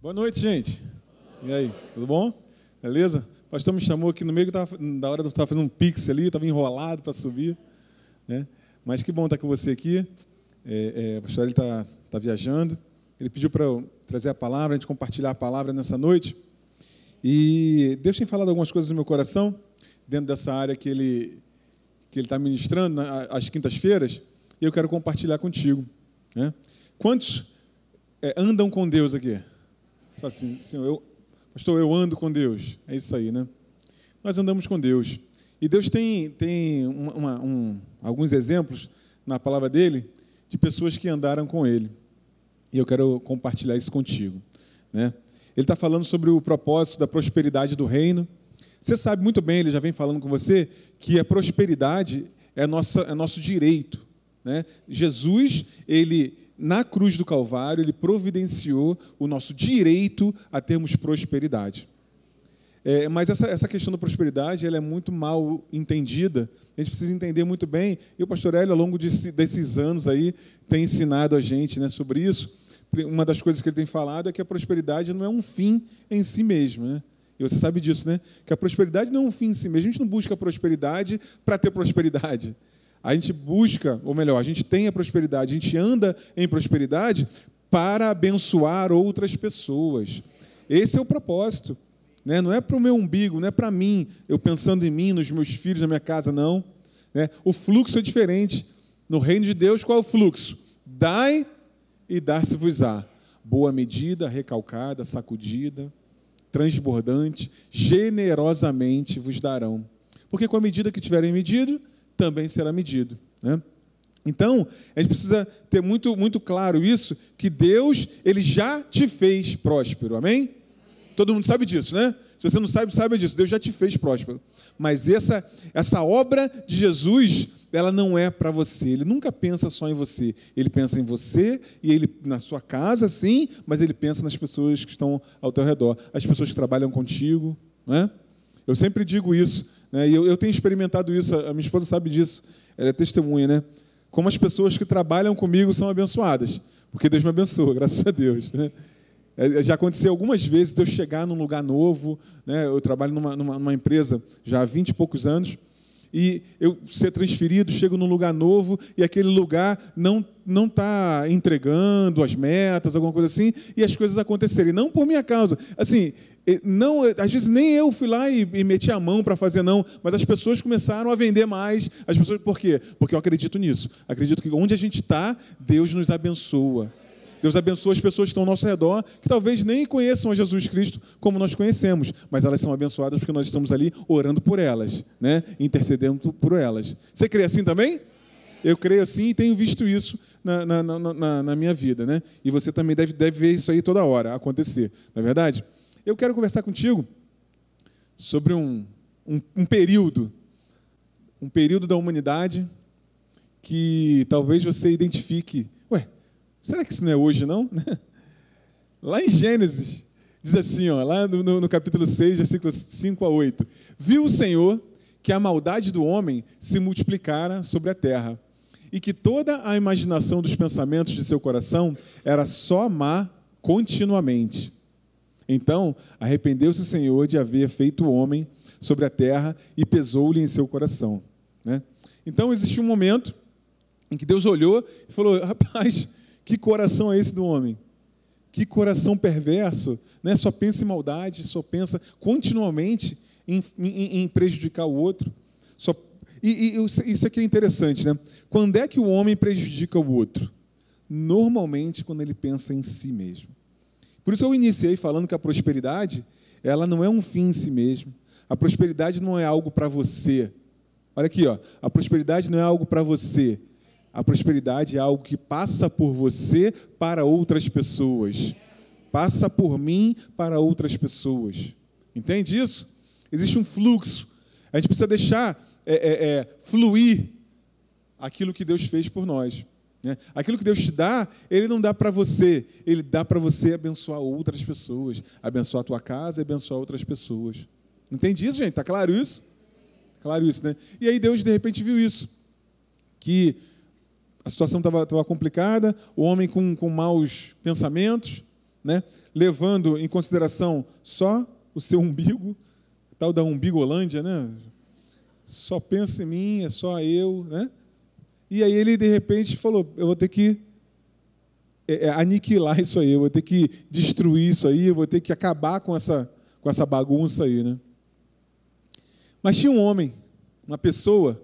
Boa noite, gente. E aí, tudo bom? Beleza? O pastor me chamou aqui no meio, tava, da hora eu estava fazendo um pix ali, estava enrolado para subir. Né? Mas que bom estar com você aqui. É, é, o pastor está tá viajando. Ele pediu para eu trazer a palavra, a gente compartilhar a palavra nessa noite. E Deus tem falado algumas coisas no meu coração, dentro dessa área que Ele que está ministrando às quintas-feiras, e eu quero compartilhar contigo. Né? Quantos é, andam com Deus aqui? Fala assim, Senhor, eu, pastor, eu ando com Deus. É isso aí, né? Nós andamos com Deus. E Deus tem, tem uma, uma, um, alguns exemplos na palavra dele de pessoas que andaram com ele. E eu quero compartilhar isso contigo. Né? Ele está falando sobre o propósito da prosperidade do reino. Você sabe muito bem, ele já vem falando com você, que a prosperidade é, nossa, é nosso direito. Né? Jesus, ele na cruz do Calvário, ele providenciou o nosso direito a termos prosperidade. É, mas essa, essa questão da prosperidade ela é muito mal entendida. A gente precisa entender muito bem. E o pastor Hélio, ao longo de, desses anos aí, tem ensinado a gente né, sobre isso. Uma das coisas que ele tem falado é que a prosperidade não é um fim em si mesmo. Né? E você sabe disso, né? Que a prosperidade não é um fim em si mesmo. A gente não busca prosperidade para ter prosperidade. A gente busca, ou melhor, a gente tem a prosperidade, a gente anda em prosperidade para abençoar outras pessoas. Esse é o propósito. Né? Não é para o meu umbigo, não é para mim, eu pensando em mim, nos meus filhos, na minha casa, não. Né? O fluxo é diferente. No reino de Deus, qual é o fluxo? Dai e dar-se-vos-á. Boa medida, recalcada, sacudida, transbordante, generosamente vos darão. Porque com a medida que tiverem medido, também será medido. Né? Então, a gente precisa ter muito, muito claro isso, que Deus ele já te fez próspero. Amém? Todo mundo sabe disso, né? Se você não sabe, sabe disso. Deus já te fez próspero. Mas essa, essa obra de Jesus, ela não é para você. Ele nunca pensa só em você. Ele pensa em você e ele na sua casa, sim, mas ele pensa nas pessoas que estão ao teu redor, as pessoas que trabalham contigo, né? Eu sempre digo isso, né? E eu, eu tenho experimentado isso. A minha esposa sabe disso. Ela é testemunha, né? Como as pessoas que trabalham comigo são abençoadas, porque Deus me abençoa, graças a Deus. Né? É, já aconteceu algumas vezes de eu chegar num lugar novo, né? eu trabalho numa, numa, numa empresa já há 20 e poucos anos, e eu ser transferido, chego num lugar novo e aquele lugar não não está entregando as metas, alguma coisa assim, e as coisas acontecerem. Não por minha causa. Assim, não, às vezes nem eu fui lá e, e meti a mão para fazer, não, mas as pessoas começaram a vender mais. As pessoas, por quê? Porque eu acredito nisso. Acredito que onde a gente está, Deus nos abençoa. Deus abençoa as pessoas que estão ao nosso redor, que talvez nem conheçam a Jesus Cristo como nós conhecemos, mas elas são abençoadas porque nós estamos ali orando por elas, né? intercedendo por elas. Você crê assim também? Eu creio assim e tenho visto isso na, na, na, na, minha vida. Né? E você também deve, deve ver isso aí toda hora acontecer, não é verdade? Eu quero conversar contigo sobre um, um, um período, um período da humanidade que talvez você identifique Será que isso não é hoje, não? Lá em Gênesis, diz assim, ó, lá no, no capítulo 6, versículos 5 a 8. Viu o Senhor que a maldade do homem se multiplicara sobre a terra, e que toda a imaginação dos pensamentos de seu coração era só má continuamente. Então, arrependeu-se o Senhor de haver feito o homem sobre a terra e pesou-lhe em seu coração. Né? Então, existe um momento em que Deus olhou e falou: rapaz, que coração é esse do homem? Que coração perverso, né? só pensa em maldade, só pensa continuamente em, em, em prejudicar o outro. Só... E, e, isso aqui é interessante, né? Quando é que o homem prejudica o outro? Normalmente quando ele pensa em si mesmo. Por isso eu iniciei falando que a prosperidade, ela não é um fim em si mesmo. A prosperidade não é algo para você. Olha aqui, ó. A prosperidade não é algo para você. A prosperidade é algo que passa por você para outras pessoas. Passa por mim para outras pessoas. Entende isso? Existe um fluxo. A gente precisa deixar é, é, é, fluir aquilo que Deus fez por nós. Né? Aquilo que Deus te dá, Ele não dá para você, Ele dá para você abençoar outras pessoas, abençoar a tua casa e abençoar outras pessoas. Entende isso, gente? Está claro isso? Claro isso, né? E aí Deus, de repente, viu isso. Que a situação estava complicada, o homem com, com maus pensamentos, né, levando em consideração só o seu umbigo, tal da umbigolândia, né? Só pensa em mim, é só eu, né? E aí ele de repente falou: eu vou ter que é, é, aniquilar isso aí, eu vou ter que destruir isso aí, eu vou ter que acabar com essa, com essa bagunça aí, né? Mas tinha um homem, uma pessoa,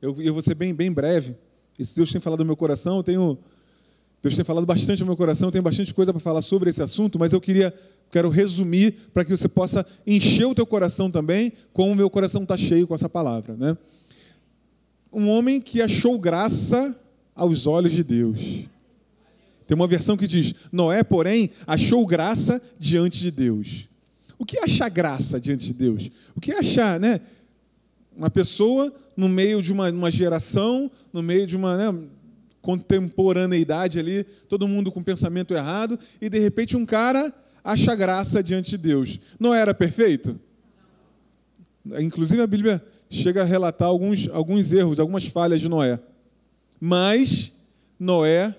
eu, eu vou ser bem, bem breve, esse Deus tem falado no meu coração, eu tenho, Deus tem falado bastante no meu coração, eu tenho bastante coisa para falar sobre esse assunto, mas eu queria, quero resumir para que você possa encher o teu coração também, como o meu coração está cheio com essa palavra, né? Um homem que achou graça aos olhos de Deus. Tem uma versão que diz: Noé, porém, achou graça diante de Deus. O que é achar graça diante de Deus? O que é achar, né? Uma pessoa no meio de uma, uma geração, no meio de uma né, contemporaneidade ali, todo mundo com pensamento errado, e de repente um cara acha graça diante de Deus. Não era perfeito? Inclusive a Bíblia chega a relatar alguns, alguns erros, algumas falhas de Noé. Mas Noé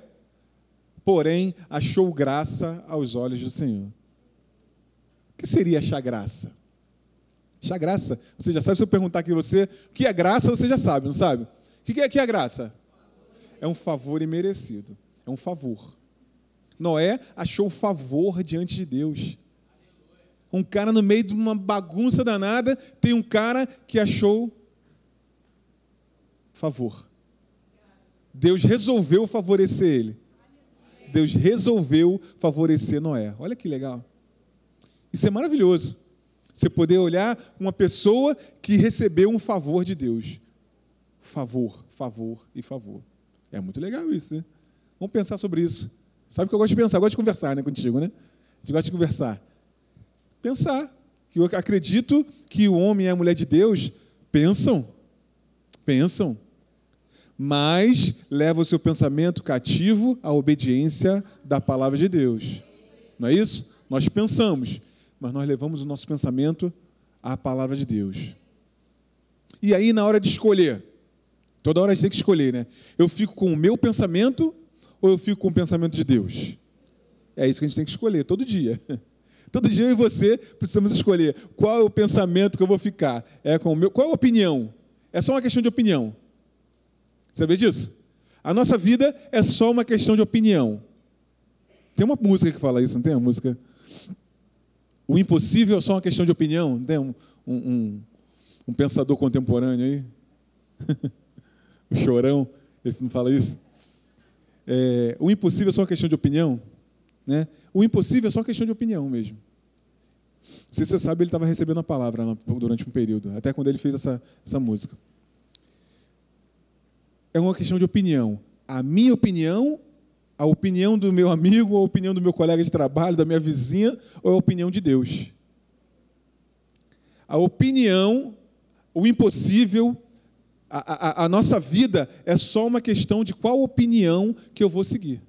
porém achou graça aos olhos do Senhor. O que seria achar graça? Achar graça, você já sabe, se eu perguntar aqui você, o que é graça, você já sabe, não sabe? O que é, que é graça? É um favor imerecido, é um favor. Noé achou favor diante de Deus. Um cara no meio de uma bagunça danada, tem um cara que achou favor. Deus resolveu favorecer ele. Deus resolveu favorecer Noé. Olha que legal. Isso é maravilhoso. Você poder olhar uma pessoa que recebeu um favor de Deus. Favor, favor e favor. É muito legal isso, né? Vamos pensar sobre isso. Sabe o que eu gosto de pensar? Eu gosto de conversar né, contigo, né? A gente gosta de conversar. Pensar. Eu acredito que o homem e a mulher de Deus pensam. Pensam mas leva o seu pensamento cativo à obediência da palavra de Deus. Não é isso? Nós pensamos, mas nós levamos o nosso pensamento à palavra de Deus. E aí, na hora de escolher, toda hora a gente tem que escolher, né? Eu fico com o meu pensamento ou eu fico com o pensamento de Deus? É isso que a gente tem que escolher todo dia. Todo dia eu e você precisamos escolher qual é o pensamento que eu vou ficar. É com o meu, qual é a opinião? É só uma questão de opinião. Vê disso? A nossa vida é só uma questão de opinião. Tem uma música que fala isso, não tem uma música? O impossível é só uma questão de opinião. Não tem um, um, um pensador contemporâneo aí? o chorão, ele não fala isso? É, o impossível é só uma questão de opinião. Né? O impossível é só uma questão de opinião mesmo. Não sei se você sabe, ele estava recebendo a palavra durante um período, até quando ele fez essa, essa música é uma questão de opinião. A minha opinião, a opinião do meu amigo, a opinião do meu colega de trabalho, da minha vizinha, ou a opinião de Deus? A opinião, o impossível, a, a, nossa vida é só uma questão de qual opinião que eu vou seguir.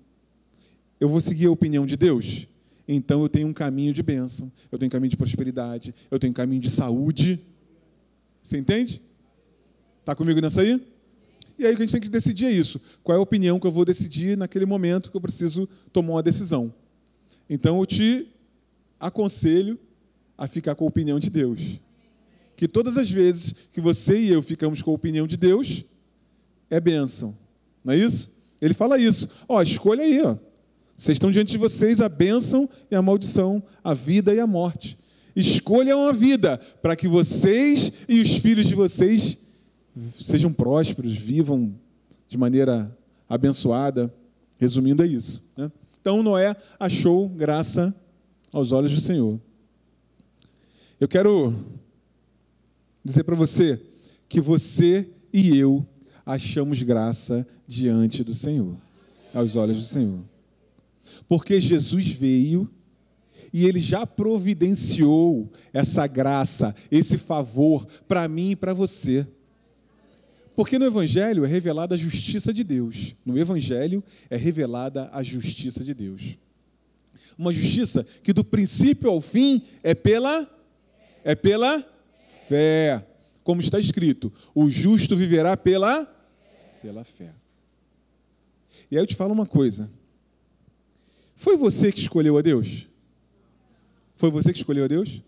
Eu vou seguir a opinião de Deus? Então eu tenho um caminho de bênção, eu tenho um caminho de prosperidade, eu tenho um caminho de saúde. Você entende? Está comigo nessa aí? E aí o que a gente tem que decidir é isso. Qual é a opinião que eu vou decidir naquele momento que eu preciso tomar uma decisão? Então eu te aconselho a ficar com a opinião de Deus. Que todas as vezes que você e eu ficamos com a opinião de Deus, é bênção. Não é isso? Ele fala isso. Ó, escolha aí, ó. Vocês estão diante de vocês a bênção e a maldição, a vida e a morte. Escolham a vida para que vocês e os filhos de vocês sejam prósperos, vivam de maneira abençoada. Resumindo, é isso. Né? Então, Noé achou graça aos olhos do Senhor. Eu quero dizer para você que você e eu achamos graça diante do Senhor, aos olhos do Senhor. Porque Jesus veio e ele já providenciou essa graça, esse favor para mim e para você. Porque no Evangelho é revelada a justiça de Deus. No Evangelho é revelada a justiça de Deus. Uma justiça que do princípio ao fim é pela é pela fé. Como está escrito, o justo viverá pela pela fé. E aí eu te falo uma coisa. Foi você que escolheu a Deus? Foi você que escolheu a Deus?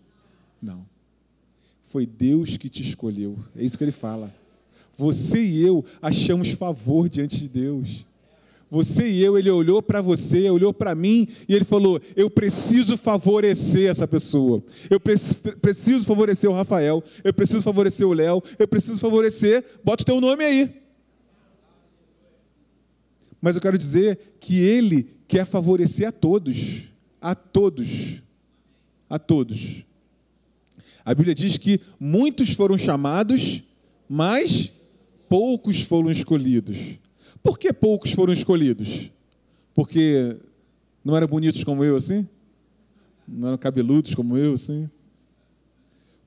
Não. Foi Deus que te escolheu. É isso que ele fala. Você e eu achamos favor diante de Deus. Você e eu, ele olhou para você, olhou para mim e ele falou: Eu preciso favorecer essa pessoa. Eu preciso favorecer o Rafael. Eu preciso favorecer o Léo. Eu preciso favorecer. Bota o teu nome aí. Mas eu quero dizer que ele quer favorecer a todos. A todos. A todos. A Bíblia diz que muitos foram chamados, mas poucos foram escolhidos. Por que poucos foram escolhidos? Porque não eram bonitos como eu, assim? Não eram cabeludos como eu, assim?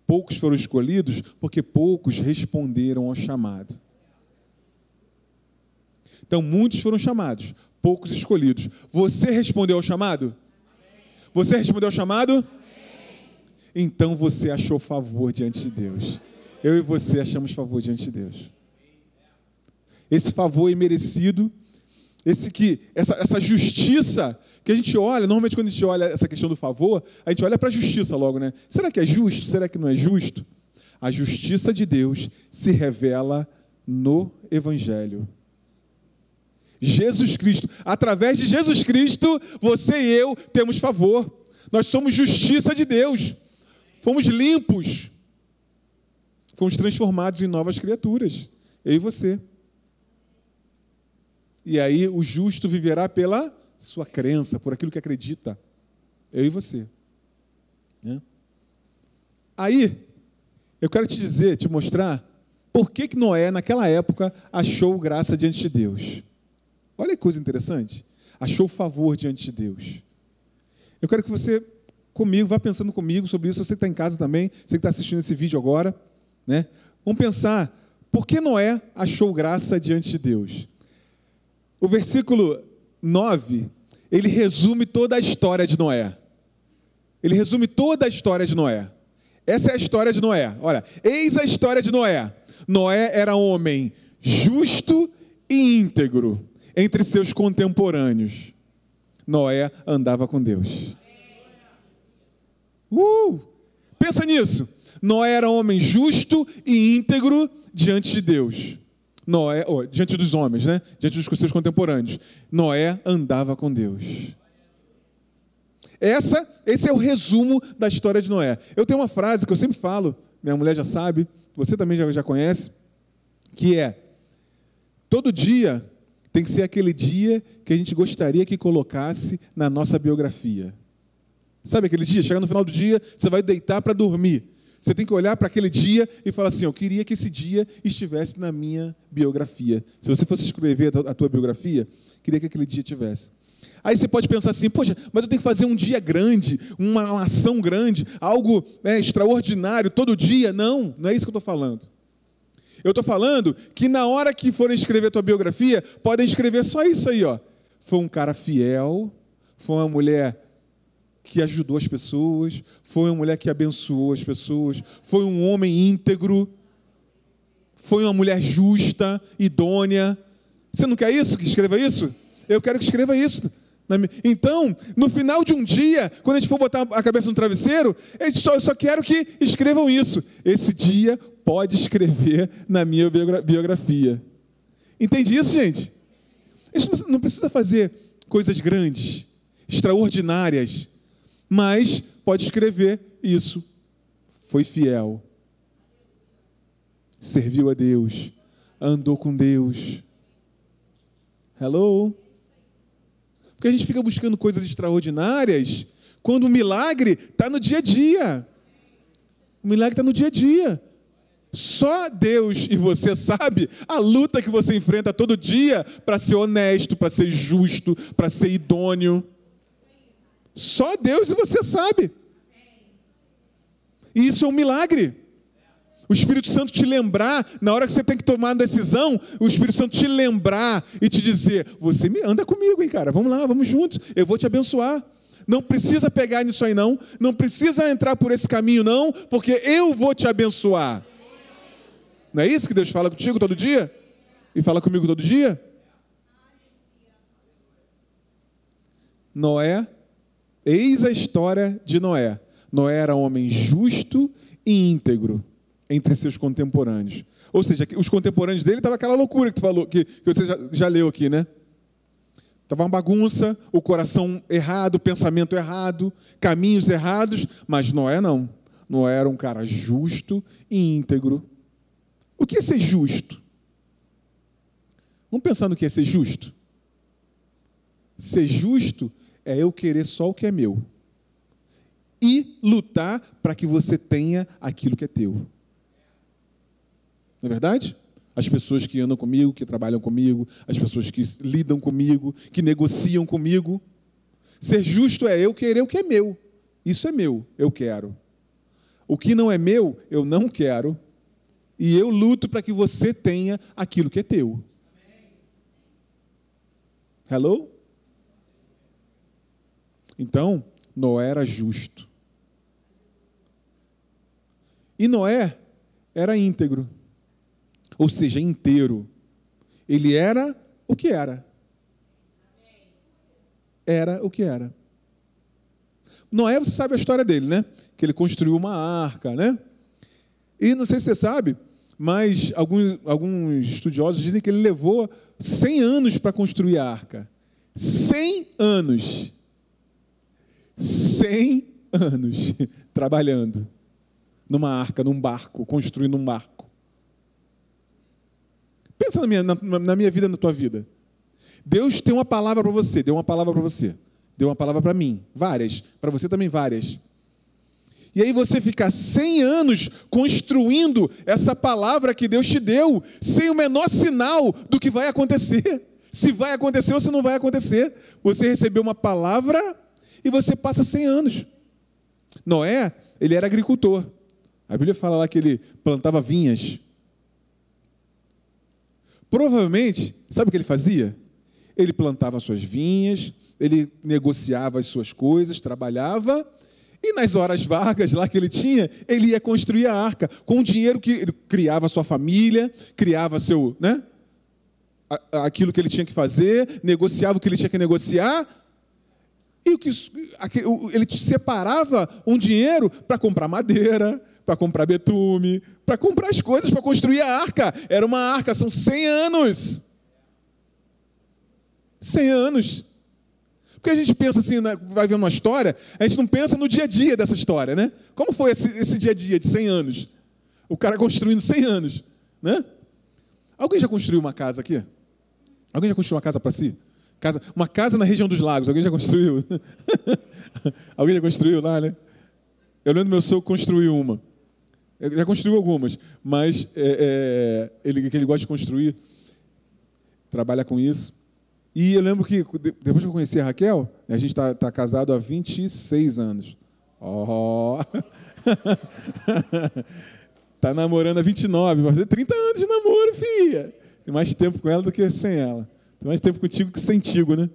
Poucos foram escolhidos porque poucos responderam ao chamado. Então, muitos foram chamados, poucos escolhidos. Você respondeu ao chamado? Você respondeu ao chamado? Então você achou favor diante de Deus. Eu e você achamos favor diante de Deus esse favor imerecido, esse que essa, essa justiça que a gente olha, normalmente quando a gente olha essa questão do favor, a gente olha para a justiça logo, né? Será que é justo? Será que não é justo? A justiça de Deus se revela no Evangelho. Jesus Cristo, através de Jesus Cristo, você e eu temos favor. Nós somos justiça de Deus. Fomos limpos. Fomos transformados em novas criaturas. Eu e você. E aí o justo viverá pela sua crença, por aquilo que acredita. Eu e você. Né? Aí, eu quero te dizer, te mostrar, por que, que Noé, naquela época, achou graça diante de Deus. Olha que coisa interessante. Achou favor diante de Deus. Eu quero que você, comigo, vá pensando comigo sobre isso. Você que está em casa também, você que está assistindo esse vídeo agora. Né? Vamos pensar, por que Noé achou graça diante de Deus? O versículo 9, ele resume toda a história de Noé. Ele resume toda a história de Noé. Essa é a história de Noé. Olha, eis a história de Noé. Noé era homem justo e íntegro entre seus contemporâneos. Noé andava com Deus. Uh! Pensa nisso. Noé era homem justo e íntegro diante de Deus. Noé, oh, diante dos homens, né? diante dos seus contemporâneos. Noé andava com Deus. Essa, esse é o resumo da história de Noé. Eu tenho uma frase que eu sempre falo, minha mulher já sabe, você também já, já conhece, que é: todo dia tem que ser aquele dia que a gente gostaria que colocasse na nossa biografia. Sabe aquele dia? Chega no final do dia, você vai deitar para dormir. Você tem que olhar para aquele dia e falar assim: eu queria que esse dia estivesse na minha biografia. Se você fosse escrever a tua biografia, queria que aquele dia tivesse. Aí você pode pensar assim: poxa, mas eu tenho que fazer um dia grande, uma, ação grande, algo né, extraordinário todo dia. Não, não é isso que eu estou falando. Eu estou falando que na hora que forem escrever a tua biografia, podem escrever só isso aí, ó. Foi um cara fiel, foi uma mulher que ajudou as pessoas, foi uma mulher que abençoou as pessoas, foi um homem íntegro, foi uma mulher justa, idônea. Você não quer isso? Que escreva isso? Eu quero que escreva isso. Então, no final de um dia, quando a gente for botar a cabeça no travesseiro, eu só, eu só quero que escrevam isso. Esse dia pode escrever na minha biografia. Entende isso, gente? A gente não precisa fazer coisas grandes, extraordinárias mas pode escrever isso. Foi fiel, serviu a Deus, andou com Deus. Hello? Porque a gente fica buscando coisas extraordinárias quando o milagre está no dia a dia. O milagre está no dia a dia. Só Deus e você sabe a luta que você enfrenta todo dia para ser honesto, para ser justo, para ser idôneo. Só Deus e você sabe. E isso é um milagre. O Espírito Santo te lembrar, na hora que você tem que tomar uma decisão, o Espírito Santo te lembrar e te dizer: Você me anda comigo, hein, cara? Vamos lá, vamos juntos. Eu vou te abençoar. Não precisa pegar nisso aí, não. Não precisa entrar por esse caminho, não, porque eu vou te abençoar. Não é isso que Deus fala contigo todo dia? E fala comigo todo dia? Noé, eis a história de Noé. Noé era homem justo e íntegro entre seus contemporâneos. Ou seja, os contemporâneos dele estavam aquela loucura que, tu falou, que, que você já, já leu aqui, né? Estava uma bagunça, o coração errado, o pensamento errado, caminhos errados, mas Noé não. Noé era um cara justo e íntegro. O que é ser justo? Vamos pensar no que é ser justo? Ser justo é eu querer só o que é meu e lutar para que você tenha aquilo que é teu. Não é verdade? As pessoas que andam comigo, que trabalham comigo, as pessoas que lidam comigo, que negociam comigo. Ser justo é eu querer o que é meu. Isso é meu, eu quero. O que não é meu, eu não quero. E eu luto para que você tenha aquilo que é teu. Hello? Então, Noé era justo. E Noé era íntegro ou seja, inteiro. Ele era o que era. Era o que era. Noé, você sabe a história dele, né? Que ele construiu uma arca, né? E não sei se você sabe, mas alguns, alguns estudiosos dizem que ele levou 100 anos para construir a arca. 100 anos. 100 anos trabalhando numa arca, num barco, construindo um barco. Pensa na minha, na, na minha vida, na tua vida. Deus tem uma palavra para você, deu uma palavra para você, deu uma palavra para mim, várias, para você também várias. E aí você fica 100 anos construindo essa palavra que Deus te deu, sem o menor sinal do que vai acontecer. Se vai acontecer ou se não vai acontecer. Você recebeu uma palavra e você passa 100 anos. Noé, ele era agricultor. A Bíblia fala lá que ele plantava vinhas. Provavelmente, sabe o que ele fazia? Ele plantava suas vinhas, ele negociava as suas coisas, trabalhava, e nas horas vagas lá que ele tinha, ele ia construir a arca com o dinheiro que ele criava sua família, criava seu, né? Aquilo que ele tinha que fazer, negociava o que ele tinha que negociar, e o que ele separava um dinheiro para comprar madeira, para comprar betume, para comprar as coisas para construir a arca. Era uma arca, são 100 anos. 100 anos. Porque a gente pensa assim, né, vai ver uma história, a gente não pensa no dia a dia dessa história, né? Como foi esse, esse dia a dia de 100 anos? O cara construindo 100 anos, né? Alguém já construiu uma casa aqui? Alguém já construiu uma casa para si? Casa, uma casa na região dos lagos, alguém já construiu? alguém já construiu lá, né? Eu lembro do meu sogro construiu uma. Ele já construiu algumas, mas é, é, ele, que ele gosta de construir, trabalha com isso. E eu lembro que, depois que eu conheci a Raquel, a gente está tá casado há 26 anos. Oh! tá namorando há 29, vai fazer 30 anos de namoro, filha. Tem mais tempo com ela do que sem ela. Tem mais tempo contigo que sentigo, né?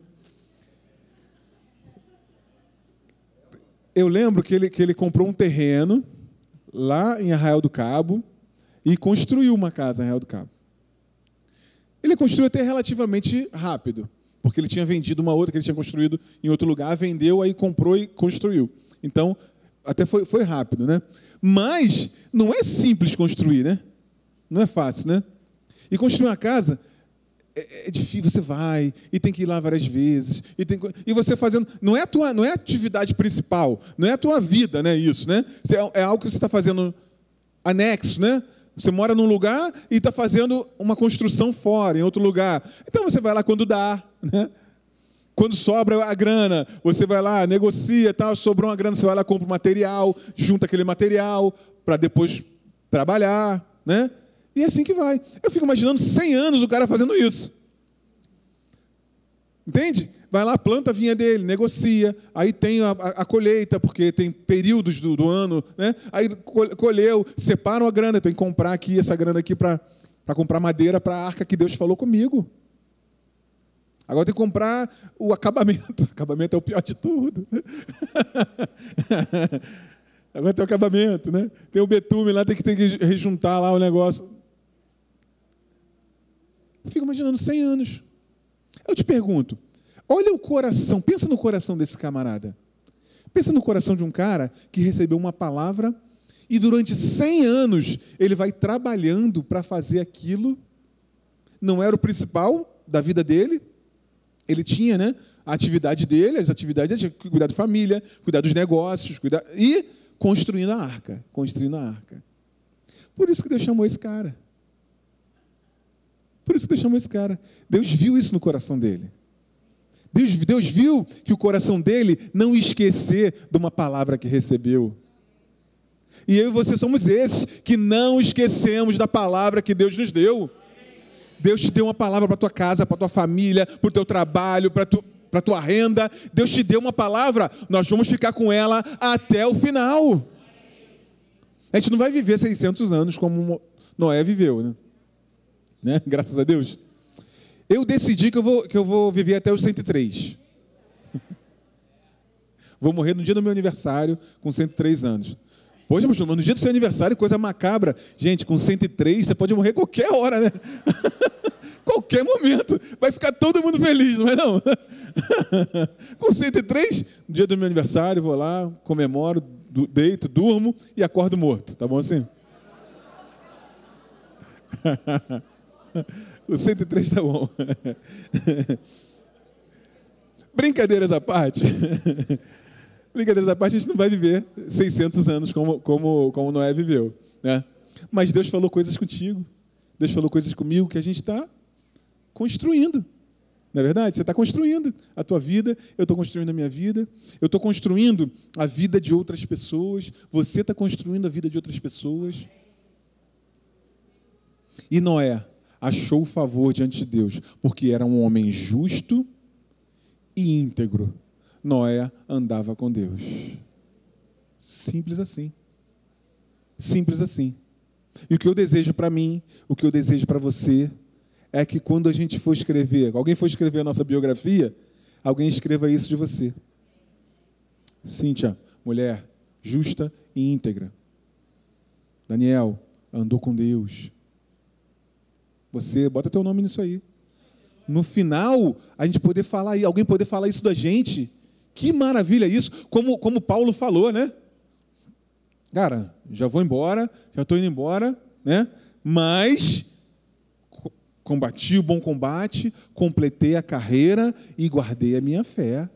Eu lembro que ele, que ele comprou um terreno lá em Arraial do Cabo e construiu uma casa em Arraial do Cabo. Ele construiu até relativamente rápido, porque ele tinha vendido uma outra que ele tinha construído em outro lugar, vendeu, aí comprou e construiu. Então, até foi, foi rápido, né? Mas não é simples construir, né? Não é fácil, né? E construir uma casa é, é, difícil, você vai e tem que ir lá várias vezes e, tem, e você fazendo não é a tua não é a atividade principal, não é a tua vida, né? Isso, né? É, é algo que você está fazendo anexo, né? Você mora num lugar e está fazendo uma construção fora, em outro lugar. Então você vai lá quando dá, né? Quando sobra a grana, você vai lá, negocia, tal, sobrou uma grana, você vai lá, compra o material, junta aquele material para depois trabalhar, né? E é assim que vai. Eu fico imaginando 100 anos o cara fazendo isso. Entende? Vai lá, planta a vinha dele, negocia, aí tem a, a, a colheita, porque tem períodos do, do, ano, né? Aí colheu, separam a grana, tem que comprar aqui essa grana aqui para comprar madeira para a arca que Deus falou comigo. Agora tem que comprar o acabamento. O acabamento é o pior de tudo. Agora tem o acabamento, né? Tem o betume lá, tem que, tem que rejuntar lá o negócio. Fico imaginando 100 anos. Eu te pergunto, Olha o coração, pensa no coração desse camarada. Pensa no coração de um cara que recebeu uma palavra e durante 100 anos ele vai trabalhando para fazer aquilo. Não era o principal da vida dele. Ele tinha, né, a atividade dele, as atividades de cuidar da família, cuidar dos negócios, cuidar e construindo a arca, construindo a arca. Por isso que Deus chamou esse cara. Por isso que Deus chamou esse cara. Deus viu isso no coração dele. Deus, Deus viu que o coração dele não esquecer de uma palavra que recebeu. E eu e você somos esses que não esquecemos da palavra que Deus nos deu. Deus te deu uma palavra para tua casa, para tua família, para o teu trabalho, para tu, a tua renda. Deus te deu uma palavra, nós vamos ficar com ela até o final. A gente não vai viver 600 anos como Noé viveu, né? Né? Graças a Deus. Eu decidi que eu vou, que eu vou viver até os 103. vou morrer no dia do meu aniversário, com 103 anos. Poxa, mas no dia do seu aniversário, coisa macabra. Gente, com 103, você pode morrer qualquer hora, né? qualquer momento. Vai ficar todo mundo feliz, não é não? com 103, no dia do meu aniversário, vou lá, comemoro, deito, durmo e acordo morto. Tá bom assim? O 103 está bom. Brincadeiras à parte. Brincadeiras à parte, a gente não vai viver 600 anos como, como, como Noé viveu. Né? Mas Deus falou coisas contigo. Deus falou coisas comigo que a gente está construindo. Não é verdade? Você está construindo a tua vida, eu estou construindo a minha vida, eu estou construindo a vida de outras pessoas, você está construindo a vida de outras pessoas. E Noé, achou favor diante de Deus, porque era um homem justo e íntegro. Noé andava com Deus. Simples assim. Simples assim. E o que eu desejo para mim, o que eu desejo para você, é que quando a gente for escrever, alguém for escrever a nossa biografia, alguém escreva isso de você. Cíntia, mulher justa e íntegra. Daniel, andou com Deus. Você bota teu nome nisso aí. No final, a gente poder falar aí, alguém poder falar isso da gente. Que maravilha isso, como, como Paulo falou, né? Cara, já vou embora, já estou indo embora, né? Mas combati o bom combate, completei a carreira e guardei a minha fé.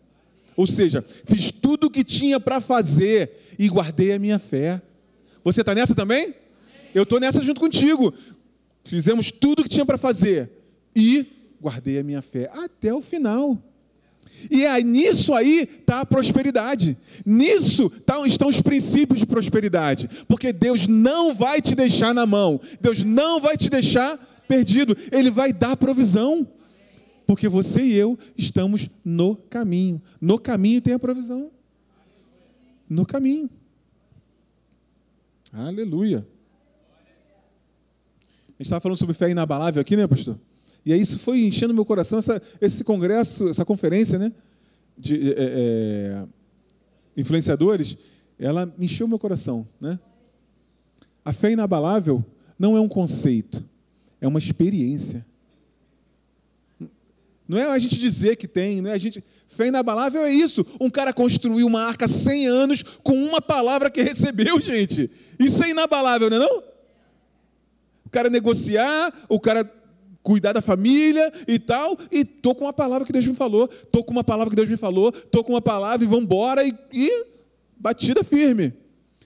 Ou seja, fiz tudo o que tinha para fazer e guardei a minha fé. Você está nessa também? Eu estou nessa junto contigo. Fizemos tudo o que tinha para fazer e guardei a minha fé até o final. E é nisso aí está a prosperidade. Nisso tá, estão os princípios de prosperidade. Porque Deus não vai te deixar na mão. Deus não vai te deixar perdido. Ele vai dar provisão. Porque você e eu estamos no caminho. No caminho tem a provisão. No caminho. Aleluia. A gente estava falando sobre fé inabalável aqui, né, pastor? E aí isso foi enchendo meu coração, essa, esse congresso, essa conferência, né? De é, é, influenciadores, ela encheu meu coração, né? A fé inabalável não é um conceito, é uma experiência. Não é a gente dizer que tem, não é a gente. Fé inabalável é isso. Um cara construiu uma arca 100 anos com uma palavra que recebeu, gente. Isso é inabalável, não é? Não? Cara negociar, o cara cuidar da família e tal, e tô com uma palavra que Deus me falou, tô com uma palavra que Deus me falou, tô com uma palavra e vamos embora e, e batida firme.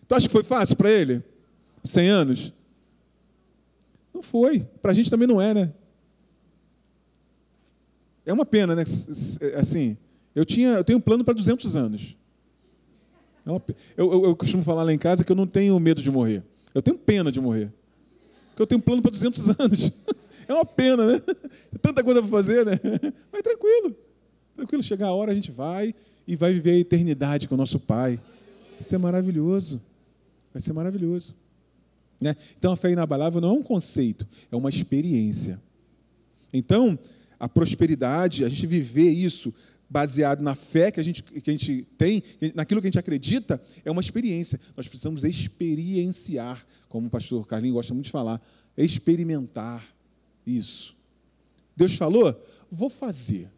Tu acha que foi fácil para ele? 100 anos? Não foi. Para a gente também não é, né? É uma pena, né? Assim, eu tinha, eu tenho um plano para 200 anos. É eu, eu, eu costumo falar lá em casa que eu não tenho medo de morrer. Eu tenho pena de morrer que eu tenho um plano para 200 anos. É uma pena, né? Tanta coisa para fazer, né? Mas tranquilo. Tranquilo, chegar a hora a gente vai e vai viver a eternidade com o nosso Pai. Vai ser maravilhoso. Vai ser maravilhoso. Né? Então a fé inabalável não é um conceito, é uma experiência. Então, a prosperidade, a gente viver isso baseado na fé que a gente, que a gente tem, naquilo que a gente acredita, é uma experiência. Nós precisamos experienciar, como o pastor Carlinhos gosta muito de falar, experimentar isso. Deus falou, vou fazer.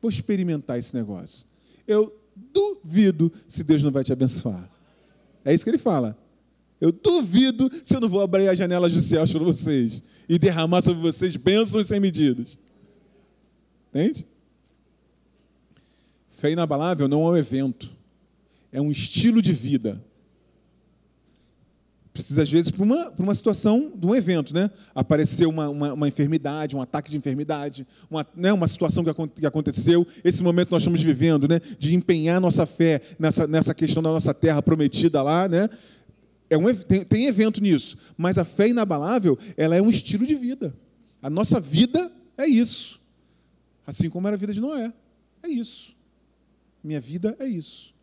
vou experimentar esse negócio. Eu duvido se Deus não vai te abençoar. É isso que ele fala. Eu duvido se eu não vou abrir as janelas dos céus para vocês e derramar sobre vocês bênçãos sem medidas. Entende? Fé inabalável não é um evento, é um estilo de vida. Precisa, às vezes, para uma, uma situação de um evento, né? Apareceu uma, uma, uma enfermidade, um ataque de enfermidade, uma, né? uma situação que, que aconteceu, esse momento nós estamos vivendo, né? De empenhar nossa fé nessa, nessa questão da nossa terra prometida lá, né? É um, tem, tem evento nisso, mas a fé inabalável, ela é um estilo de vida. A nossa vida é isso. Assim como era a vida de Noé. É isso. Minha vida é isso.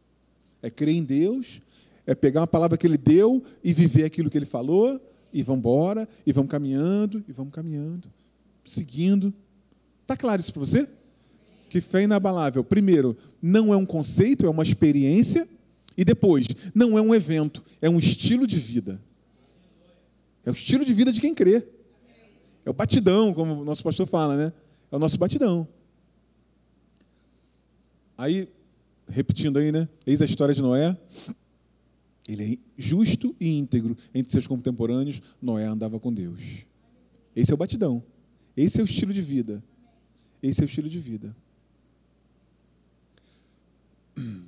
É crer em Deus, é pegar uma palavra que ele deu e viver aquilo que ele falou, e vamos embora, e vamos caminhando, e vamos caminhando, seguindo. Está claro isso para você? Que fé inabalável, primeiro, não é um conceito, é uma experiência, e depois, não é um evento, é um estilo de vida. É o estilo de vida de quem crê. É o batidão, como o nosso pastor fala, né? É o nosso batidão. Aí, repetindo aí, né? Eis a história de Noé. Ele é justo e íntegro entre seus contemporâneos. Noé andava com Deus. Esse é o batidão. Esse é o estilo de vida. Esse é o estilo de vida.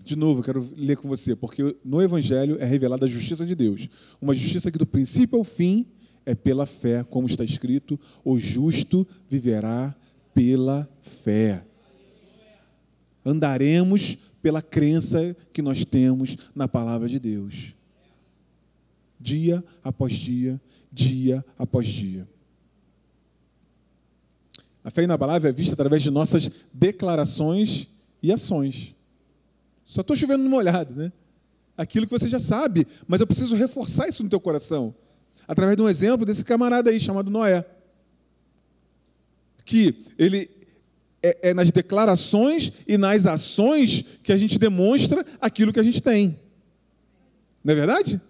De novo, quero ler com você, porque no Evangelho é revelada a justiça de Deus. Uma justiça que do princípio ao fim é pela fé, como está escrito: o justo viverá pela fé. Andaremos pela crença que nós temos na palavra de Deus. Dia após dia, dia após dia. A fé inabalável é vista através de nossas declarações e ações. Só estou chovendo no molhado, né? Aquilo que você já sabe, mas eu preciso reforçar isso no teu coração. Através de um exemplo desse camarada aí chamado Noé. Que ele é, é nas declarações e nas ações que a gente demonstra aquilo que a gente tem. Não é verdade?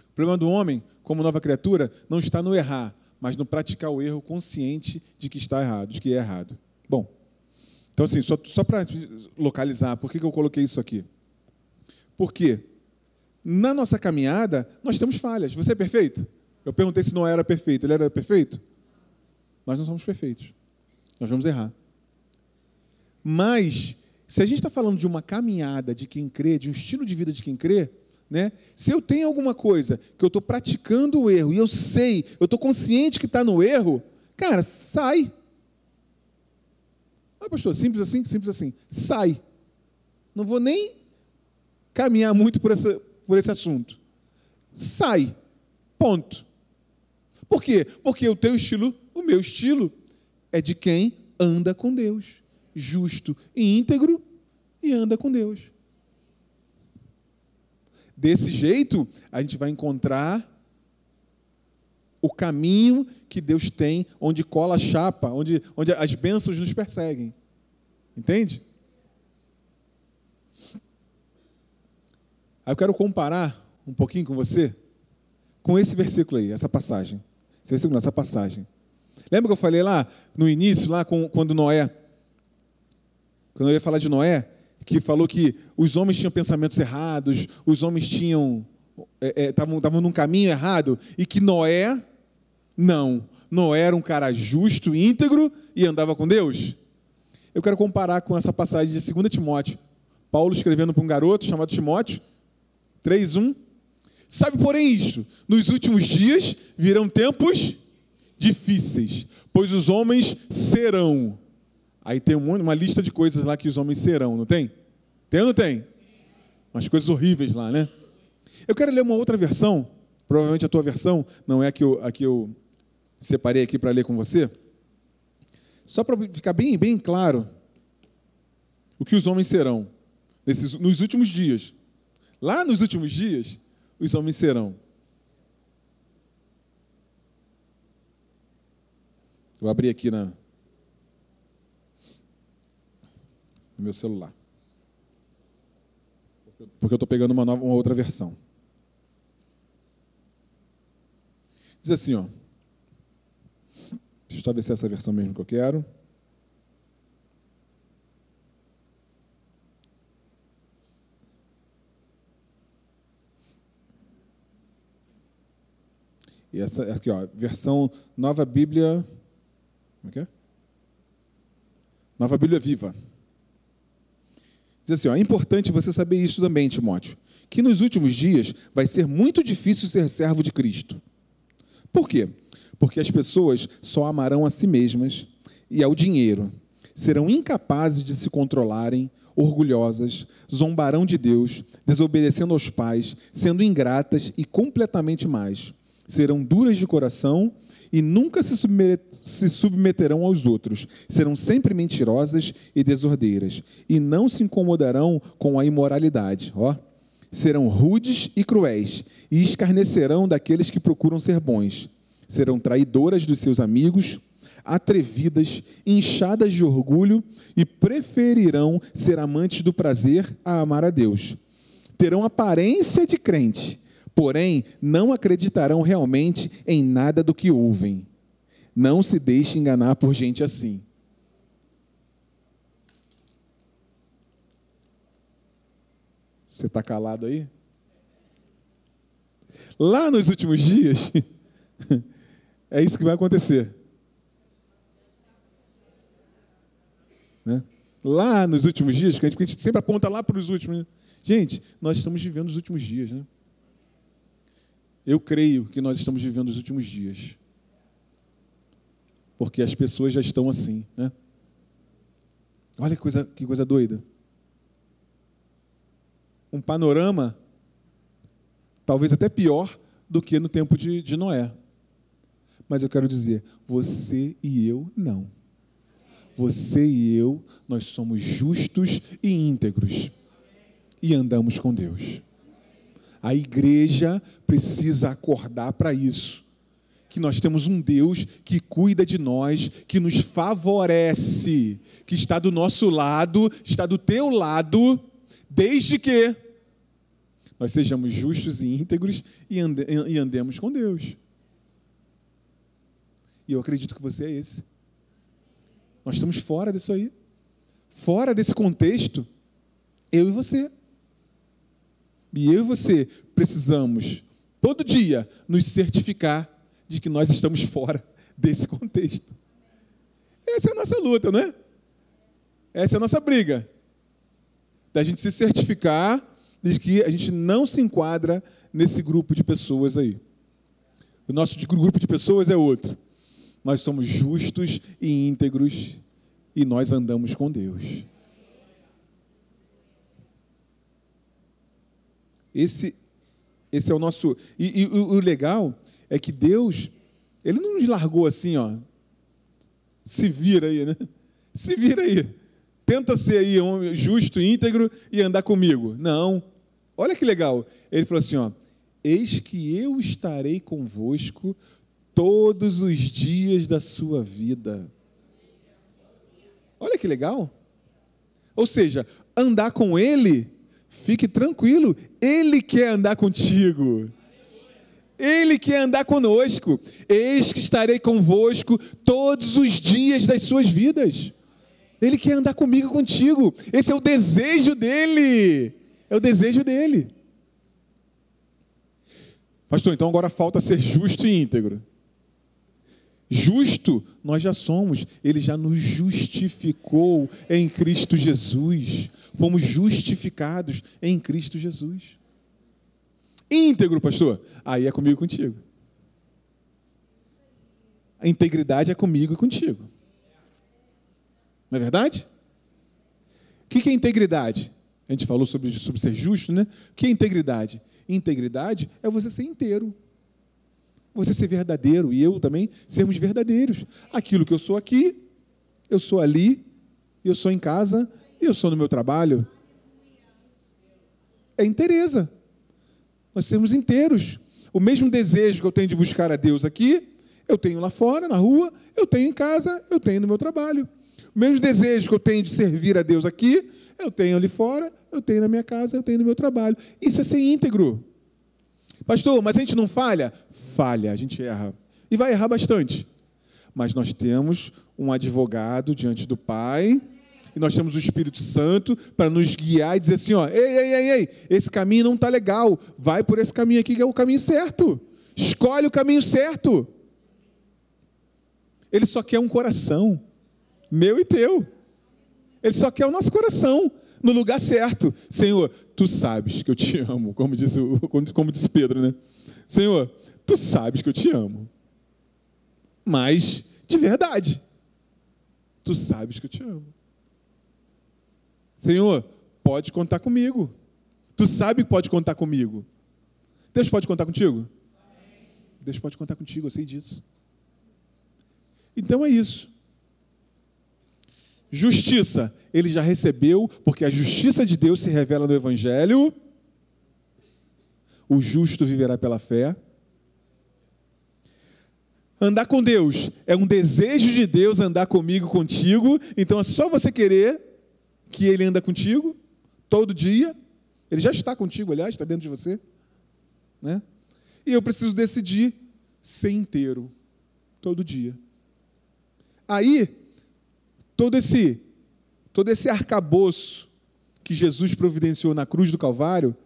O problema do homem, como nova criatura, não está no errar, mas no praticar o erro consciente de que está errado, de que é errado. Bom, então assim, só, só para localizar, por que, que eu coloquei isso aqui? Porque na nossa caminhada nós temos falhas. Você é perfeito? Eu perguntei se não era perfeito. Ele era perfeito? Nós não somos perfeitos. Nós vamos errar. Mas, se a gente está falando de uma caminhada de quem crê, de um estilo de vida de quem crê, né? se eu tenho alguma coisa que eu estou praticando o erro e eu sei, eu estou consciente que está no erro, cara, sai. Ah, pastor, simples assim? Simples assim. Sai. Não vou nem caminhar muito por, essa, por esse assunto. Sai. Ponto. Por quê? Porque o teu estilo o meu estilo é de quem anda com Deus, justo e íntegro e anda com Deus. Desse jeito, a gente vai encontrar o caminho que Deus tem, onde cola a chapa, onde, onde as bênçãos nos perseguem. Entende? Aí eu quero comparar um pouquinho com você com esse versículo aí, essa passagem. Esse versículo, essa passagem. Lembra que eu falei lá no início, lá com, quando Noé, quando eu ia falar de Noé, que falou que os homens tinham pensamentos errados, os homens tinham estavam é, é, num caminho errado e que Noé não, Noé era um cara justo, íntegro e andava com Deus. Eu quero comparar com essa passagem de 2 Timóteo. Paulo escrevendo para um garoto chamado Timóteo, 3:1. Sabe, porém, isto: nos últimos dias virão tempos difíceis, pois os homens serão. Aí tem uma lista de coisas lá que os homens serão, não tem? Tem ou não tem? Umas coisas horríveis lá, né? Eu quero ler uma outra versão, provavelmente a tua versão, não é a que eu, a que eu separei aqui para ler com você. Só para ficar bem, bem claro o que os homens serão nesses, nos últimos dias. Lá nos últimos dias, os homens serão. Eu abri aqui na, no meu celular. Porque eu estou pegando uma, nova, uma outra versão. Diz assim, ó. Deixa eu só ver se é essa versão mesmo que eu quero. E essa aqui, ó, versão Nova Bíblia. Como é que é? Nova Bíblia Viva. Diz assim: ó, é importante você saber isso também, Timóteo, que nos últimos dias vai ser muito difícil ser servo de Cristo. Por quê? Porque as pessoas só amarão a si mesmas e ao dinheiro, serão incapazes de se controlarem, orgulhosas, zombarão de Deus, desobedecendo aos pais, sendo ingratas e completamente mais. Serão duras de coração e nunca se submeterão aos outros. Serão sempre mentirosas e desordeiras, e não se incomodarão com a imoralidade. Ó, serão rudes e cruéis, e escarnecerão daqueles que procuram ser bons. Serão traidoras dos seus amigos, atrevidas, inchadas de orgulho e preferirão ser amantes do prazer a amar a Deus. Terão aparência de crente, porém não acreditarão realmente em nada do que ouvem. Não se deixe enganar por gente assim. Você está calado aí? Lá nos últimos dias, é isso que vai acontecer. Né? Lá nos últimos dias, que a gente sempre aponta lá para os últimos. Né? Gente, nós estamos vivendo os últimos dias, né? Eu creio que nós estamos vivendo os últimos dias. Porque as pessoas já estão assim, né? Olha que coisa, que coisa doida. Um panorama, talvez até pior do que no tempo de, de Noé. Mas eu quero dizer, você e eu não. Você e eu, nós somos justos e íntegros. E andamos com Deus. A igreja precisa acordar para isso. Que nós temos um Deus que cuida de nós, que nos favorece, que está do nosso lado, está do teu lado, desde que nós sejamos justos e íntegros e, ande e andemos com Deus. E eu acredito que você é esse. Nós estamos fora disso aí. Fora desse contexto, eu e você. E eu e você precisamos, todo dia, nos certificar de que nós estamos fora desse contexto. Essa é a nossa luta, não é? Essa é a nossa briga. Da gente se certificar de que a gente não se enquadra nesse grupo de pessoas aí. O nosso grupo de pessoas é outro. Nós somos justos e íntegros e nós andamos com Deus. Esse, esse é o nosso. E, e o, o legal é que Deus, Ele não nos largou assim, ó. Se vira aí, né? Se vira aí. Tenta ser aí um justo, íntegro e andar comigo. Não. Olha que legal. Ele falou assim, ó. Eis que eu estarei convosco todos os dias da sua vida. Olha que legal. Ou seja, andar com Ele Fique tranquilo, Ele quer andar contigo. Ele quer andar conosco. Eis que estarei convosco todos os dias das suas vidas. Ele quer andar comigo contigo. Esse é o desejo dele. É o desejo dele. Pastor, então agora falta ser justo e íntegro. Justo, nós já somos, ele já nos justificou em Cristo Jesus. Fomos justificados em Cristo Jesus. Íntegro, pastor, aí é comigo e contigo. A integridade é comigo e contigo. Não é verdade? O que é integridade? A gente falou sobre, sobre ser justo, né? O que é integridade? Integridade é você ser inteiro você ser verdadeiro e eu também sermos verdadeiros. Aquilo que eu sou aqui, eu sou ali, eu sou em casa, eu sou no meu trabalho. É inteireza. Nós sermos inteiros. O mesmo desejo que eu tenho de buscar a Deus aqui, eu tenho lá fora, na rua, eu tenho em casa, eu tenho no meu trabalho. O mesmo desejo que eu tenho de servir a Deus aqui, eu tenho ali fora, eu tenho na minha casa, eu tenho no meu trabalho. Isso é ser íntegro. Pastor, mas a gente não falha? Falha, a gente erra. E vai errar bastante. mas nós temos um advogado diante do Pai e nós temos o Espírito Santo para nos guiar e dizer assim, ó, ei, ei, ei, ei, esse caminho não está legal, vai por esse caminho aqui que é o caminho certo. Escolhe o caminho certo. Ele só quer um coração, meu e teu. Ele só quer o nosso coração no lugar certo. Senhor, tu sabes que eu te amo, como disse, como disse Pedro, né? Senhor, tu sabes que eu te amo. Mas, de verdade, tu sabes que eu te amo. Senhor, pode contar comigo. Tu sabe que pode contar comigo. Deus pode contar contigo? Deus pode contar contigo, eu sei disso. Então é isso. Justiça, ele já recebeu, porque a justiça de Deus se revela no Evangelho. O justo viverá pela fé. Andar com Deus é um desejo de Deus andar comigo, contigo. Então é só você querer que Ele anda contigo todo dia. Ele já está contigo, aliás, está dentro de você. Né? E eu preciso decidir ser inteiro, todo dia. Aí, todo esse, todo esse arcabouço que Jesus providenciou na cruz do Calvário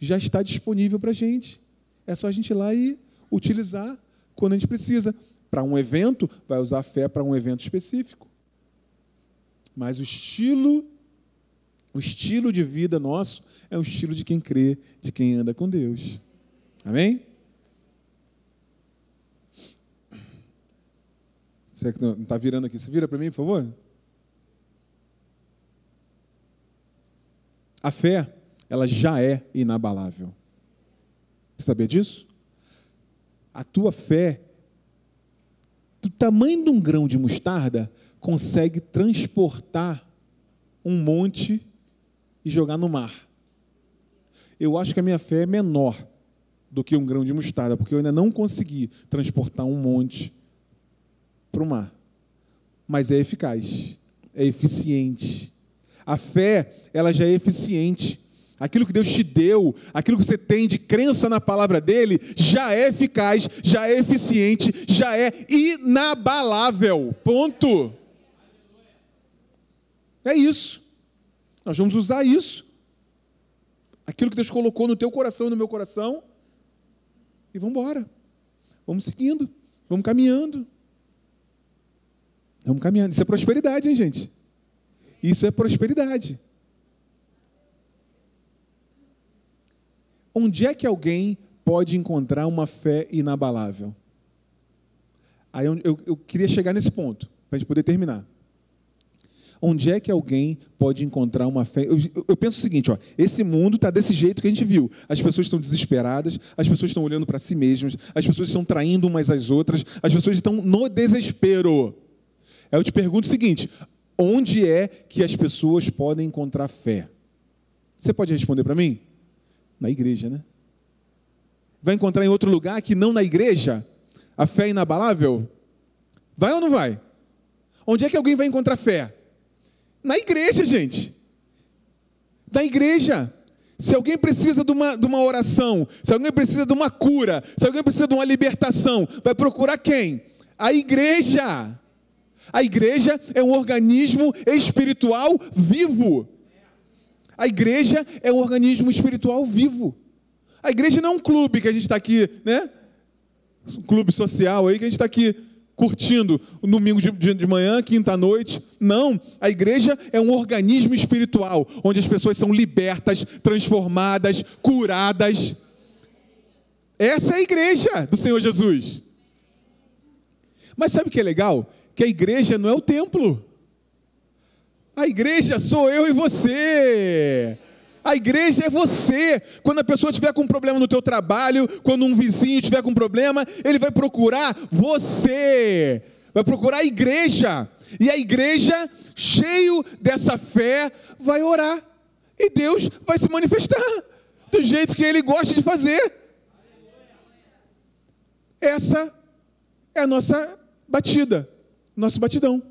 já está disponível para a gente. É só a gente ir lá e utilizar quando a gente precisa. Para um evento, vai usar a fé para um evento específico. Mas o estilo, o estilo de vida nosso é o estilo de quem crê, de quem anda com Deus. Amém? Você que não está virando aqui, você vira para mim, por favor? A fé, ela já é inabalável. Você sabia disso? A tua fé, do tamanho de um grão de mostarda, consegue transportar um monte e jogar no mar. Eu acho que a minha fé é menor do que um grão de mostarda, porque eu ainda não consegui transportar um monte para o mar. Mas é eficaz, é eficiente. A fé, ela já é eficiente. Aquilo que Deus te deu, aquilo que você tem de crença na palavra dele, já é eficaz, já é eficiente, já é inabalável. Ponto. É isso. Nós vamos usar isso. Aquilo que Deus colocou no teu coração e no meu coração. E vamos embora. Vamos seguindo. Vamos caminhando. Vamos caminhando. Isso é prosperidade, hein, gente? Isso é prosperidade. Onde é que alguém pode encontrar uma fé inabalável? Aí eu, eu, eu queria chegar nesse ponto, para a gente poder terminar. Onde é que alguém pode encontrar uma fé? Eu, eu penso o seguinte: ó, esse mundo está desse jeito que a gente viu. As pessoas estão desesperadas, as pessoas estão olhando para si mesmas, as pessoas estão traindo umas às outras, as pessoas estão no desespero. Eu te pergunto o seguinte: onde é que as pessoas podem encontrar fé? Você pode responder para mim? Na igreja, né? Vai encontrar em outro lugar que não na igreja? A fé inabalável? Vai ou não vai? Onde é que alguém vai encontrar fé? Na igreja, gente. Na igreja. Se alguém precisa de uma, de uma oração, se alguém precisa de uma cura, se alguém precisa de uma libertação, vai procurar quem? A igreja. A igreja é um organismo espiritual vivo. A igreja é um organismo espiritual vivo. A igreja não é um clube que a gente está aqui, né? Um clube social aí que a gente está aqui curtindo o domingo de, de manhã, quinta-noite. Não, a igreja é um organismo espiritual, onde as pessoas são libertas, transformadas, curadas. Essa é a igreja do Senhor Jesus. Mas sabe o que é legal? Que a igreja não é o templo. A igreja sou eu e você. A igreja é você. Quando a pessoa tiver com um problema no teu trabalho, quando um vizinho tiver com um problema, ele vai procurar você. Vai procurar a igreja. E a igreja, cheio dessa fé, vai orar. E Deus vai se manifestar do jeito que ele gosta de fazer. Essa é a nossa batida nosso batidão.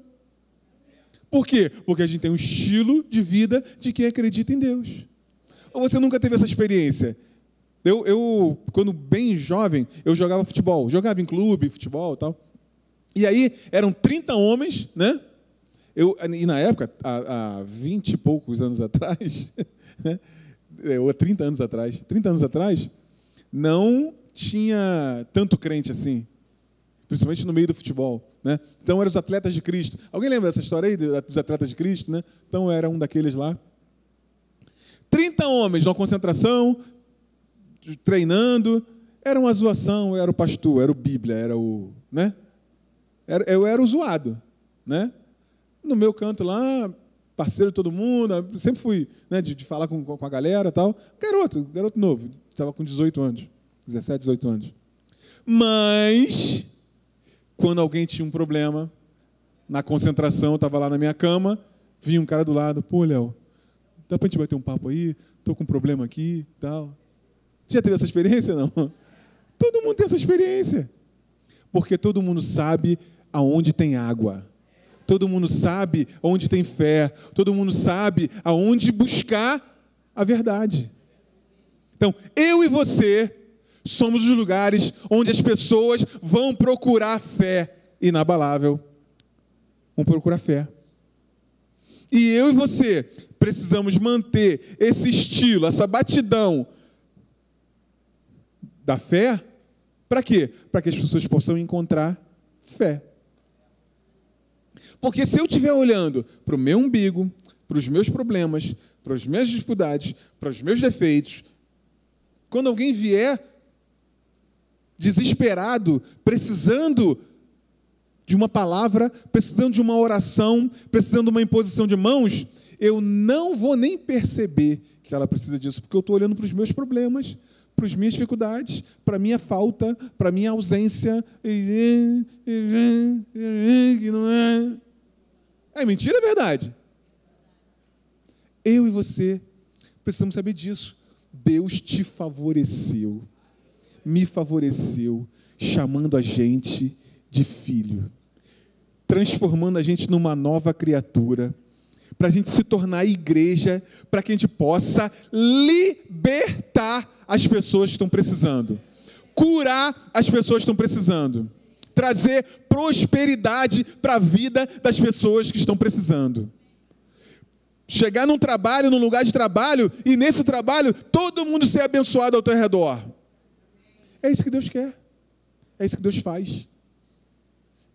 Por quê? Porque a gente tem um estilo de vida de quem acredita em Deus. Ou você nunca teve essa experiência? Eu, eu quando bem jovem, eu jogava futebol. Jogava em clube, futebol e tal. E aí eram 30 homens, né? Eu, e na época, há, há 20 e poucos anos atrás, né? É, ou 30 anos atrás, 30 anos atrás, não tinha tanto crente assim, principalmente no meio do futebol. Né? Então eram os atletas de Cristo. Alguém lembra dessa história aí dos atletas de Cristo? Né? Então era um daqueles lá. 30 homens numa concentração, treinando. Era uma zoação, era o pastor, era o Bíblia, era o. Né? Eu era o zoado. Né? No meu canto lá, parceiro de todo mundo, sempre fui né, de, de falar com, com a galera tal. Garoto, garoto novo, estava com 18 anos, 17, 18 anos. Mas, quando alguém tinha um problema, na concentração, eu estava lá na minha cama, vinha um cara do lado, pô, Léo, dá para a gente bater um papo aí? Estou com um problema aqui tal. Já teve essa experiência? Não. Todo mundo tem essa experiência. Porque todo mundo sabe aonde tem água. Todo mundo sabe onde tem fé. Todo mundo sabe aonde buscar a verdade. Então, eu e você somos os lugares onde as pessoas vão procurar fé inabalável. Vão procurar fé. E eu e você precisamos manter esse estilo, essa batidão da fé, para quê? Para que as pessoas possam encontrar fé. Porque se eu estiver olhando para o meu umbigo, para os meus problemas, para as minhas dificuldades, para os meus defeitos, quando alguém vier desesperado, precisando de uma palavra, precisando de uma oração, precisando de uma imposição de mãos, eu não vou nem perceber que ela precisa disso, porque eu estou olhando para os meus problemas, para as minhas dificuldades, para a minha falta, para a minha ausência. É mentira é verdade? Eu e você precisamos saber disso. Deus te favoreceu, me favoreceu, chamando a gente de filho, transformando a gente numa nova criatura para a gente se tornar igreja, para que a gente possa libertar as pessoas que estão precisando, curar as pessoas que estão precisando, trazer prosperidade para a vida das pessoas que estão precisando. Chegar num trabalho, num lugar de trabalho, e nesse trabalho todo mundo ser abençoado ao teu redor. É isso que Deus quer. É isso que Deus faz.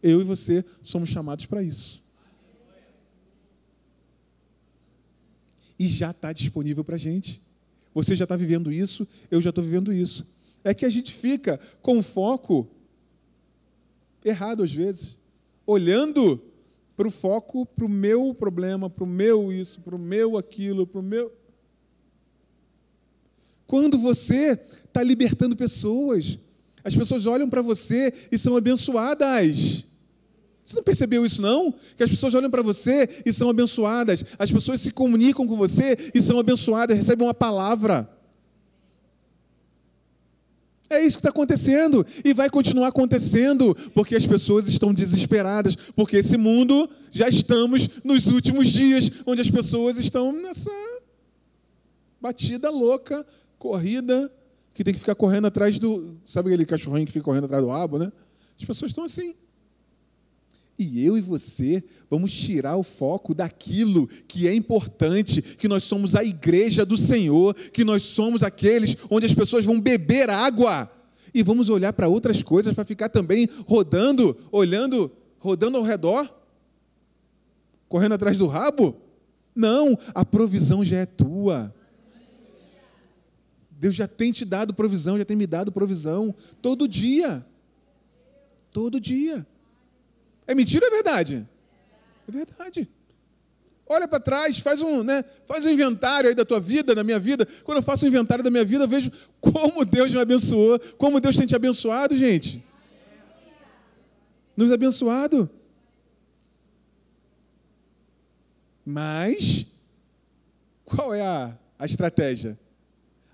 Eu e você somos chamados para isso. e já está disponível para a gente. Você já está vivendo isso, eu já estou vivendo isso. É que a gente fica com foco errado às vezes, olhando para o foco, para o meu problema, para o meu isso, para o meu aquilo, para o meu. Quando você está libertando pessoas, as pessoas olham para você e são abençoadas. Você não percebeu isso, não? Que as pessoas olham para você e são abençoadas. As pessoas se comunicam com você e são abençoadas, recebem uma palavra. É isso que está acontecendo e vai continuar acontecendo, porque as pessoas estão desesperadas, porque esse mundo já estamos nos últimos dias, onde as pessoas estão nessa batida louca, corrida, que tem que ficar correndo atrás do. Sabe aquele cachorrinho que fica correndo atrás do rabo, né? As pessoas estão assim. E eu e você vamos tirar o foco daquilo que é importante, que nós somos a igreja do Senhor, que nós somos aqueles onde as pessoas vão beber água. E vamos olhar para outras coisas para ficar também rodando, olhando, rodando ao redor, correndo atrás do rabo? Não, a provisão já é tua. Deus já tem te dado provisão, já tem me dado provisão todo dia. Todo dia. É mentira ou é verdade? É verdade. Olha para trás, faz um, né, faz um inventário aí da tua vida, da minha vida. Quando eu faço um inventário da minha vida, eu vejo como Deus me abençoou, como Deus tem te abençoado, gente. Nos abençoado. Mas, qual é a, a estratégia?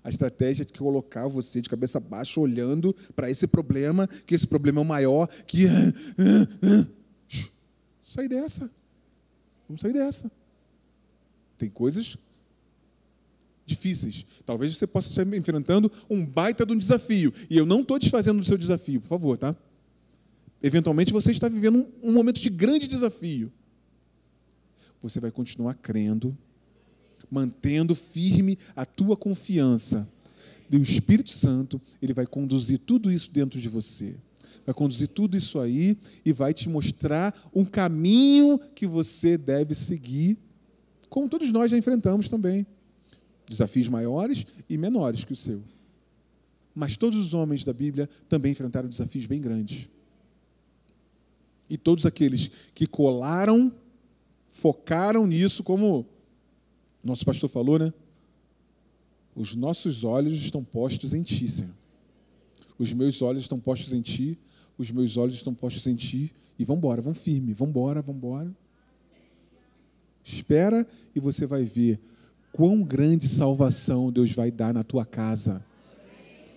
A estratégia de colocar você de cabeça baixa, olhando para esse problema, que esse problema é o maior, que sair dessa. Vamos sair dessa. Tem coisas difíceis. Talvez você possa estar enfrentando um baita de um desafio. E eu não estou desfazendo do seu desafio, por favor, tá? eventualmente você está vivendo um, um momento de grande desafio. Você vai continuar crendo, mantendo firme a tua confiança. E o Espírito Santo, ele vai conduzir tudo isso dentro de você. Vai conduzir tudo isso aí e vai te mostrar um caminho que você deve seguir, como todos nós já enfrentamos também. Desafios maiores e menores que o seu. Mas todos os homens da Bíblia também enfrentaram desafios bem grandes. E todos aqueles que colaram, focaram nisso, como nosso pastor falou, né? Os nossos olhos estão postos em ti, Senhor. Os meus olhos estão postos em ti, os meus olhos estão postos em ti. E vamos embora, vamos firme, vamos embora, vamos embora. Espera e você vai ver quão grande salvação Deus vai dar na tua casa.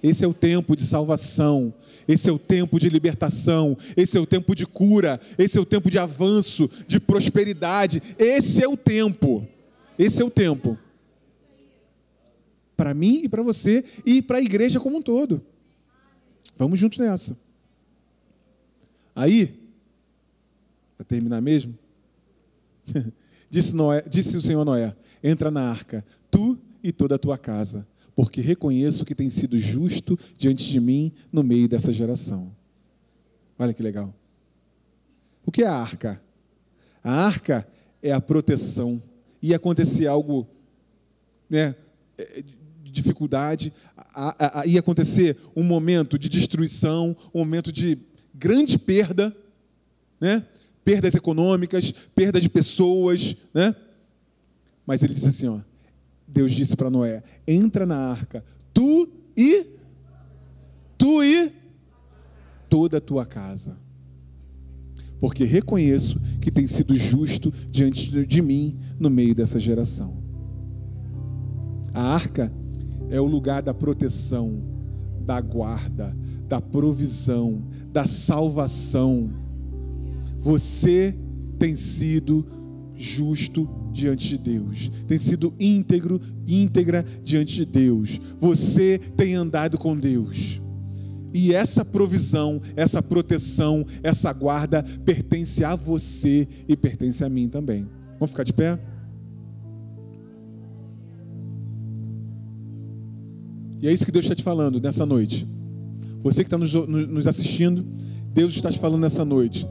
Esse é o tempo de salvação, esse é o tempo de libertação, esse é o tempo de cura, esse é o tempo de avanço, de prosperidade. Esse é o tempo. Esse é o tempo. Para mim e para você e para a igreja como um todo. Vamos juntos nessa. Aí, para terminar mesmo, disse, Noé, disse o Senhor Noé: entra na arca, tu e toda a tua casa, porque reconheço que tem sido justo diante de mim no meio dessa geração. Olha que legal. O que é a arca? A arca é a proteção. Ia acontecer algo, né, é, de dificuldade, ia acontecer um momento de destruição, um momento de grande perda, né? Perdas econômicas, perda de pessoas, né? Mas ele disse assim, ó, Deus disse para Noé: "Entra na arca, tu e tu e toda a tua casa. Porque reconheço que tem sido justo diante de mim no meio dessa geração." A arca é o lugar da proteção, da guarda, da provisão, da salvação. Você tem sido justo diante de Deus, tem sido íntegro, íntegra diante de Deus. Você tem andado com Deus. E essa provisão, essa proteção, essa guarda pertence a você e pertence a mim também. Vamos ficar de pé? E é isso que Deus está te falando nessa noite. Você que está nos, nos assistindo, Deus está te falando nessa noite.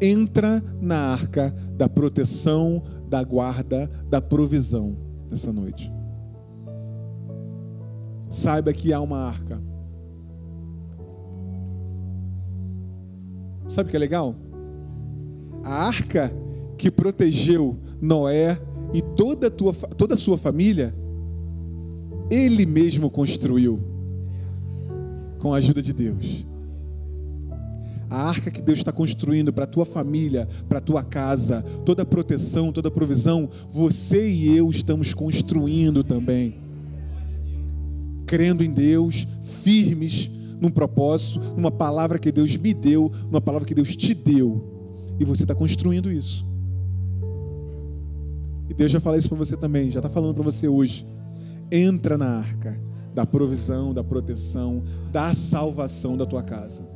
Entra na arca da proteção, da guarda, da provisão nessa noite. Saiba que há uma arca. Sabe o que é legal? A arca que protegeu Noé e toda a, tua, toda a sua família, ele mesmo construiu com a ajuda de Deus. A arca que Deus está construindo para a tua família, para a tua casa, toda a proteção, toda a provisão, você e eu estamos construindo também. Crendo em Deus, firmes num propósito, numa palavra que Deus me deu, numa palavra que Deus te deu. E você está construindo isso. E Deus já falou isso para você também, já está falando para você hoje. Entra na arca da provisão, da proteção, da salvação da tua casa.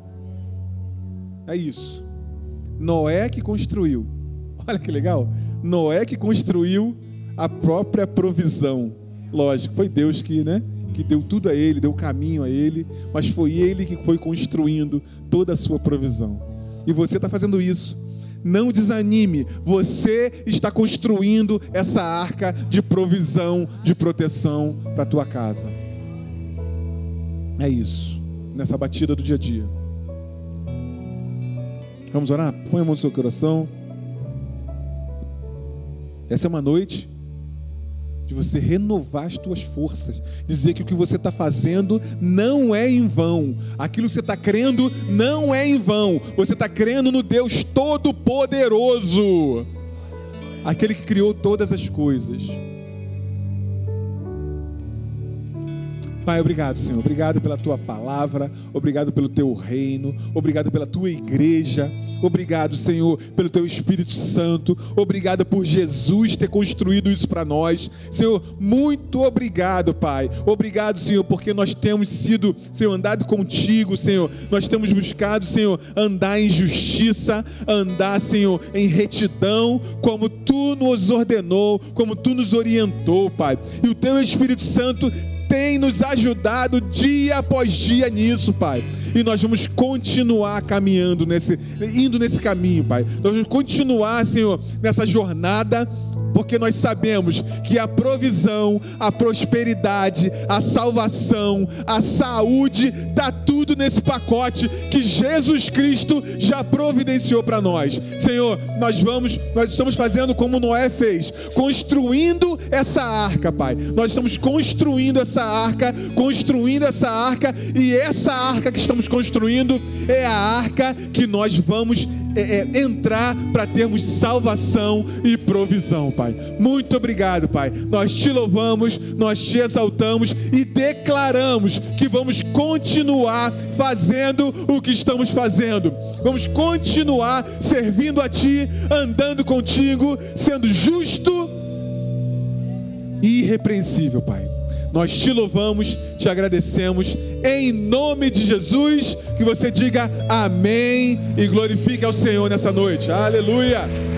É isso. Noé que construiu. Olha que legal. Noé que construiu a própria provisão. Lógico, foi Deus que, né, que deu tudo a ele, deu caminho a ele, mas foi ele que foi construindo toda a sua provisão. E você está fazendo isso. Não desanime, você está construindo essa arca de provisão, de proteção para a tua casa. É isso, nessa batida do dia a dia. Vamos orar? Põe a mão no seu coração. Essa é uma noite de você renovar as tuas forças, dizer que o que você está fazendo não é em vão, aquilo que você está crendo não é em vão, você está crendo no Deus Todo-Poderoso, aquele que criou todas as coisas. Pai, obrigado, Senhor. Obrigado pela tua palavra, obrigado pelo teu reino, obrigado pela tua igreja. Obrigado, Senhor, pelo teu Espírito Santo. Obrigado por Jesus ter construído isso para nós. Senhor, muito obrigado, Pai. Obrigado, Senhor, porque nós temos sido, Senhor, andado contigo, Senhor. Nós temos buscado, Senhor, andar em justiça, andar, Senhor, em retidão, como tu nos ordenou, como tu nos orientou, Pai. E o teu Espírito Santo tem nos ajudado dia após dia nisso, Pai. E nós vamos continuar caminhando nesse, indo nesse caminho, Pai. Nós vamos continuar, Senhor, nessa jornada porque nós sabemos que a provisão, a prosperidade, a salvação, a saúde, está tudo nesse pacote que Jesus Cristo já providenciou para nós. Senhor, nós vamos, nós estamos fazendo como Noé fez, construindo essa arca, Pai. Nós estamos construindo essa arca, construindo essa arca, e essa arca que estamos construindo é a arca que nós vamos é, é, entrar para termos salvação e provisão, Pai. Muito obrigado, Pai. Nós te louvamos, nós te exaltamos e declaramos que vamos continuar fazendo o que estamos fazendo. Vamos continuar servindo a Ti, andando contigo, sendo justo e irrepreensível, Pai. Nós te louvamos, te agradecemos, em nome de Jesus, que você diga amém e glorifique ao Senhor nessa noite. Aleluia!